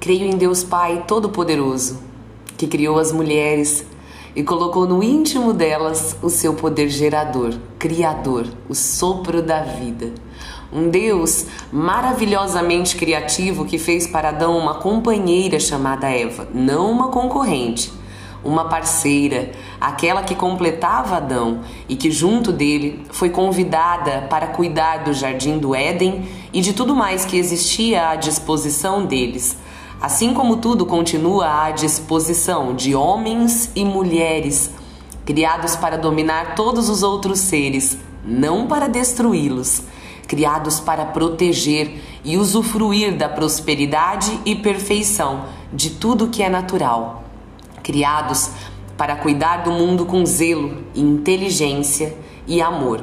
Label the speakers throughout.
Speaker 1: Creio em Deus Pai Todo-Poderoso, que criou as mulheres e colocou no íntimo delas o seu poder gerador, criador, o sopro da vida. Um Deus maravilhosamente criativo que fez para Adão uma companheira chamada Eva, não uma concorrente, uma parceira, aquela que completava Adão e que, junto dele, foi convidada para cuidar do jardim do Éden e de tudo mais que existia à disposição deles. Assim como tudo continua à disposição de homens e mulheres criados para dominar todos os outros seres, não para destruí-los, criados para proteger e usufruir da prosperidade e perfeição de tudo que é natural, criados para cuidar do mundo com zelo, inteligência e amor.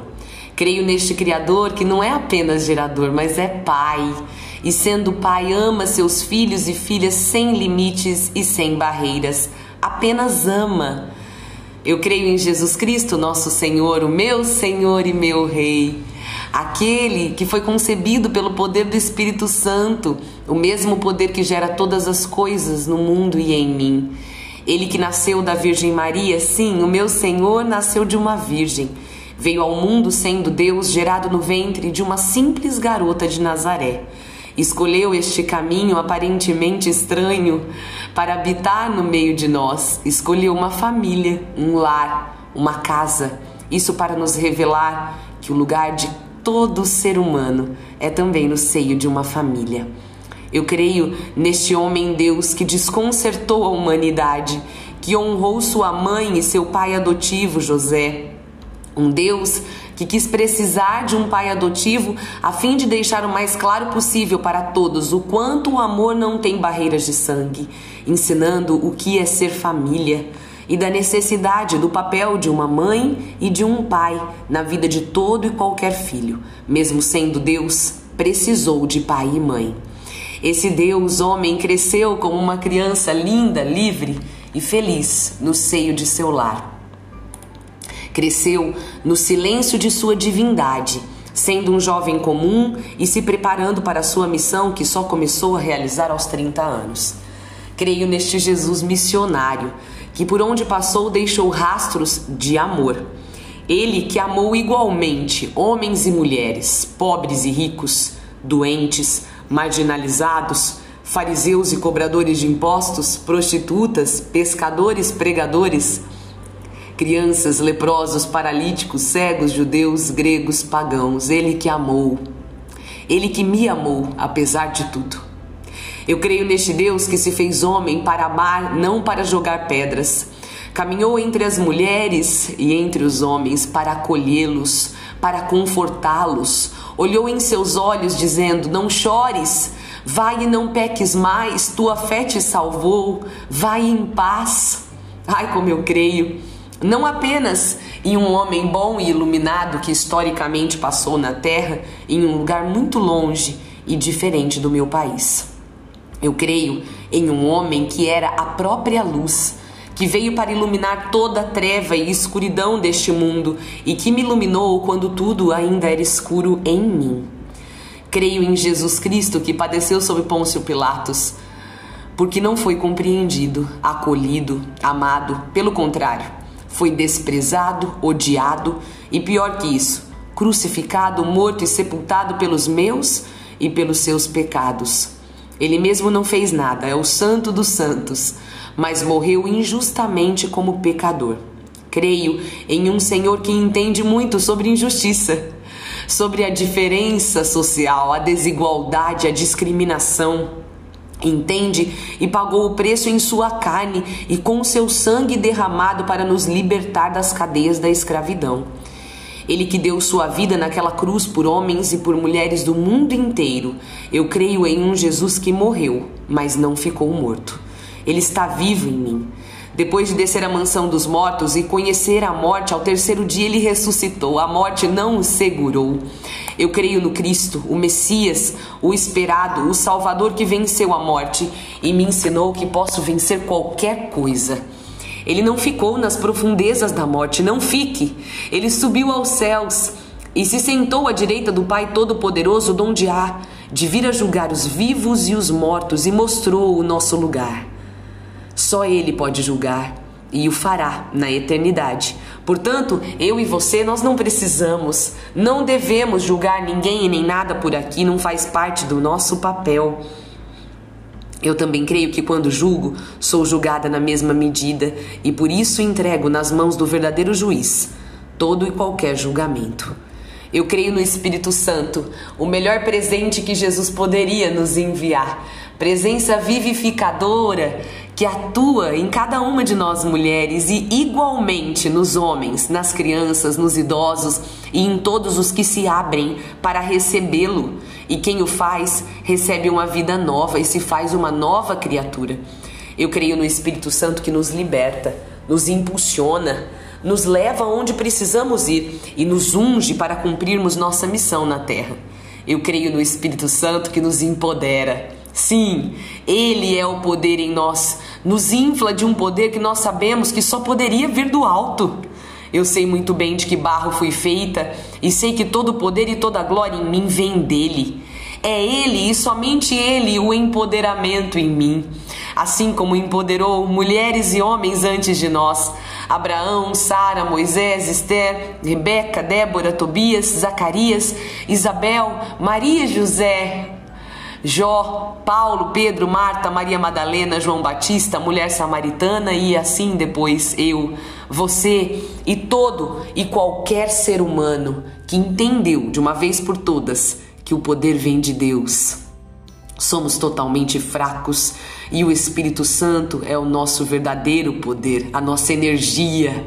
Speaker 1: Creio neste Criador que não é apenas gerador, mas é Pai e sendo pai, ama seus filhos e filhas sem limites e sem barreiras, apenas ama. Eu creio em Jesus Cristo, nosso Senhor, o meu Senhor e meu Rei, aquele que foi concebido pelo poder do Espírito Santo, o mesmo poder que gera todas as coisas no mundo e em mim. Ele que nasceu da Virgem Maria, sim, o meu Senhor nasceu de uma virgem. Veio ao mundo sendo Deus, gerado no ventre de uma simples garota de Nazaré escolheu este caminho aparentemente estranho para habitar no meio de nós. Escolheu uma família, um lar, uma casa. Isso para nos revelar que o lugar de todo ser humano é também no seio de uma família. Eu creio neste homem Deus que desconcertou a humanidade, que honrou sua mãe e seu pai adotivo José. Um Deus que quis precisar de um pai adotivo a fim de deixar o mais claro possível para todos o quanto o amor não tem barreiras de sangue, ensinando o que é ser família e da necessidade do papel de uma mãe e de um pai na vida de todo e qualquer filho, mesmo sendo Deus, precisou de pai e mãe. Esse Deus, homem, cresceu como uma criança linda, livre e feliz no seio de seu lar. Cresceu no silêncio de sua divindade, sendo um jovem comum e se preparando para sua missão que só começou a realizar aos 30 anos. Creio neste Jesus missionário, que por onde passou deixou rastros de amor. Ele que amou igualmente homens e mulheres, pobres e ricos, doentes, marginalizados, fariseus e cobradores de impostos, prostitutas, pescadores, pregadores, crianças, leprosos, paralíticos, cegos, judeus, gregos, pagãos, ele que amou, ele que me amou apesar de tudo. Eu creio neste Deus que se fez homem para amar, não para jogar pedras. Caminhou entre as mulheres e entre os homens para acolhê-los, para confortá-los. Olhou em seus olhos, dizendo: Não chores, vai e não peques mais, tua fé te salvou, vai em paz. Ai, como eu creio não apenas em um homem bom e iluminado que historicamente passou na Terra em um lugar muito longe e diferente do meu país. Eu creio em um homem que era a própria luz, que veio para iluminar toda a treva e escuridão deste mundo e que me iluminou quando tudo ainda era escuro em mim. Creio em Jesus Cristo que padeceu sob Pôncio Pilatos, porque não foi compreendido, acolhido, amado, pelo contrário foi desprezado, odiado e pior que isso, crucificado, morto e sepultado pelos meus e pelos seus pecados. Ele mesmo não fez nada, é o Santo dos Santos, mas morreu injustamente como pecador. Creio em um Senhor que entende muito sobre injustiça, sobre a diferença social, a desigualdade, a discriminação entende? E pagou o preço em sua carne e com seu sangue derramado para nos libertar das cadeias da escravidão. Ele que deu sua vida naquela cruz por homens e por mulheres do mundo inteiro. Eu creio em um Jesus que morreu, mas não ficou morto. Ele está vivo em mim. Depois de descer à mansão dos mortos e conhecer a morte, ao terceiro dia ele ressuscitou. A morte não o segurou. Eu creio no Cristo, o Messias, o esperado, o Salvador que venceu a morte e me ensinou que posso vencer qualquer coisa. Ele não ficou nas profundezas da morte, não fique. Ele subiu aos céus e se sentou à direita do Pai Todo-Poderoso, donde há de vir a julgar os vivos e os mortos, e mostrou o nosso lugar. Só Ele pode julgar e o fará na eternidade. Portanto, eu e você, nós não precisamos, não devemos julgar ninguém e nem nada por aqui, não faz parte do nosso papel. Eu também creio que quando julgo, sou julgada na mesma medida e por isso entrego nas mãos do verdadeiro juiz todo e qualquer julgamento. Eu creio no Espírito Santo, o melhor presente que Jesus poderia nos enviar. Presença vivificadora que atua em cada uma de nós mulheres e igualmente nos homens, nas crianças, nos idosos e em todos os que se abrem para recebê-lo. E quem o faz recebe uma vida nova e se faz uma nova criatura. Eu creio no Espírito Santo que nos liberta, nos impulsiona, nos leva onde precisamos ir e nos unge para cumprirmos nossa missão na terra. Eu creio no Espírito Santo que nos empodera. Sim, Ele é o poder em nós nos infla de um poder que nós sabemos que só poderia vir do alto. Eu sei muito bem de que barro fui feita e sei que todo o poder e toda a glória em mim vem dele. É ele e somente ele o empoderamento em mim. Assim como empoderou mulheres e homens antes de nós: Abraão, Sara, Moisés, Esther, Rebeca, Débora, Tobias, Zacarias, Isabel, Maria José, Jó, Paulo, Pedro, Marta, Maria Madalena, João Batista, mulher samaritana e assim depois eu, você e todo e qualquer ser humano que entendeu de uma vez por todas que o poder vem de Deus. Somos totalmente fracos e o Espírito Santo é o nosso verdadeiro poder, a nossa energia.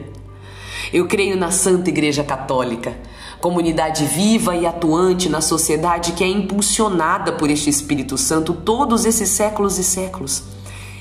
Speaker 1: Eu creio na Santa Igreja Católica comunidade viva e atuante na sociedade que é impulsionada por este Espírito Santo todos esses séculos e séculos.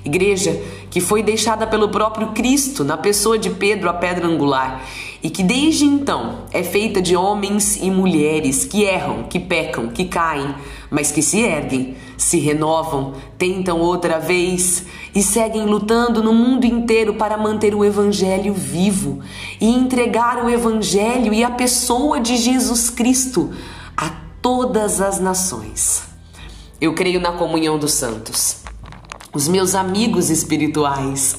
Speaker 1: Igreja que foi deixada pelo próprio Cristo na pessoa de Pedro, a pedra angular, e que desde então é feita de homens e mulheres que erram, que pecam, que caem, mas que se erguem, se renovam, tentam outra vez e seguem lutando no mundo inteiro para manter o Evangelho vivo e entregar o Evangelho e a pessoa de Jesus Cristo a todas as nações. Eu creio na comunhão dos santos, os meus amigos espirituais,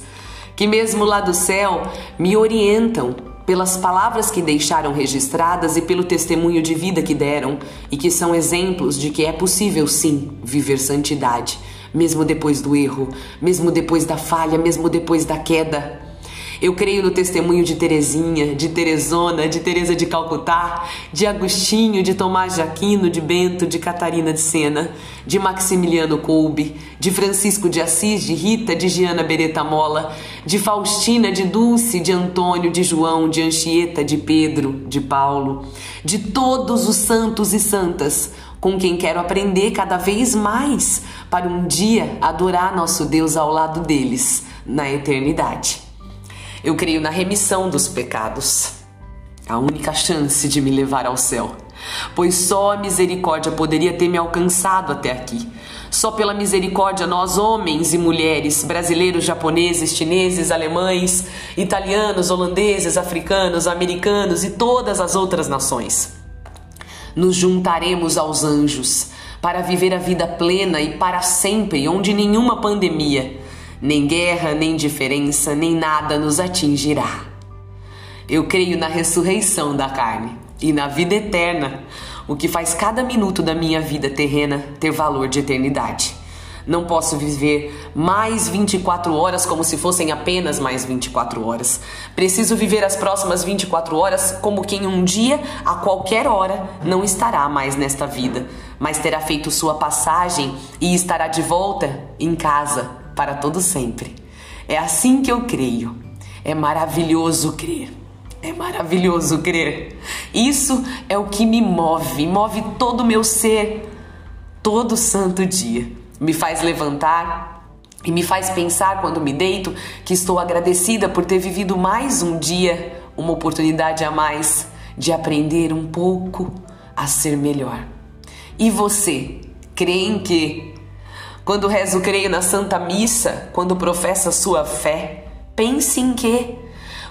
Speaker 1: que mesmo lá do céu me orientam pelas palavras que deixaram registradas e pelo testemunho de vida que deram, e que são exemplos de que é possível sim viver santidade, mesmo depois do erro, mesmo depois da falha, mesmo depois da queda. Eu creio no testemunho de Terezinha, de Teresona, de Teresa de Calcutá, de Agostinho, de Tomás de Aquino, de Bento, de Catarina de Sena, de Maximiliano Kolbe, de Francisco de Assis, de Rita, de Giana Beretta Mola, de Faustina, de Dulce, de Antônio, de João, de Anchieta, de Pedro, de Paulo, de todos os santos e santas com quem quero aprender cada vez mais para um dia adorar nosso Deus ao lado deles na eternidade. Eu creio na remissão dos pecados, a única chance de me levar ao céu, pois só a misericórdia poderia ter me alcançado até aqui. Só pela misericórdia nós, homens e mulheres, brasileiros, japoneses, chineses, alemães, italianos, holandeses, africanos, americanos e todas as outras nações, nos juntaremos aos anjos para viver a vida plena e para sempre, onde nenhuma pandemia, nem guerra, nem diferença, nem nada nos atingirá. Eu creio na ressurreição da carne e na vida eterna, o que faz cada minuto da minha vida terrena ter valor de eternidade. Não posso viver mais 24 horas como se fossem apenas mais 24 horas. Preciso viver as próximas 24 horas como quem um dia, a qualquer hora, não estará mais nesta vida, mas terá feito sua passagem e estará de volta em casa para todo sempre. É assim que eu creio. É maravilhoso crer. É maravilhoso crer. Isso é o que me move, move todo o meu ser, todo santo dia. Me faz levantar e me faz pensar quando me deito que estou agradecida por ter vivido mais um dia, uma oportunidade a mais de aprender um pouco a ser melhor. E você, crê em que quando rezo creio na Santa Missa, quando professa sua fé, pense em que,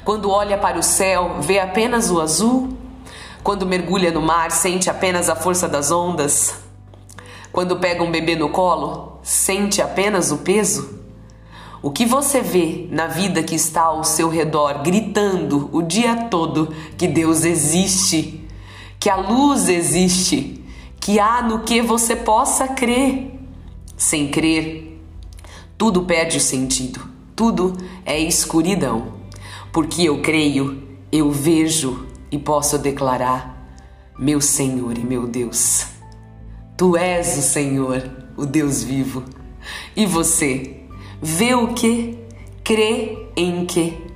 Speaker 1: quando olha para o céu, vê apenas o azul, Quando mergulha no mar, sente apenas a força das ondas? Quando pega um bebê no colo, sente apenas o peso? O que você vê na vida que está ao seu redor, gritando o dia todo que Deus existe, que a luz existe, que há no que você possa crer? Sem crer, tudo perde o sentido, tudo é escuridão. Porque eu creio, eu vejo e posso declarar: Meu Senhor e meu Deus, Tu és o Senhor, o Deus vivo. E você, vê o que? Crê em que?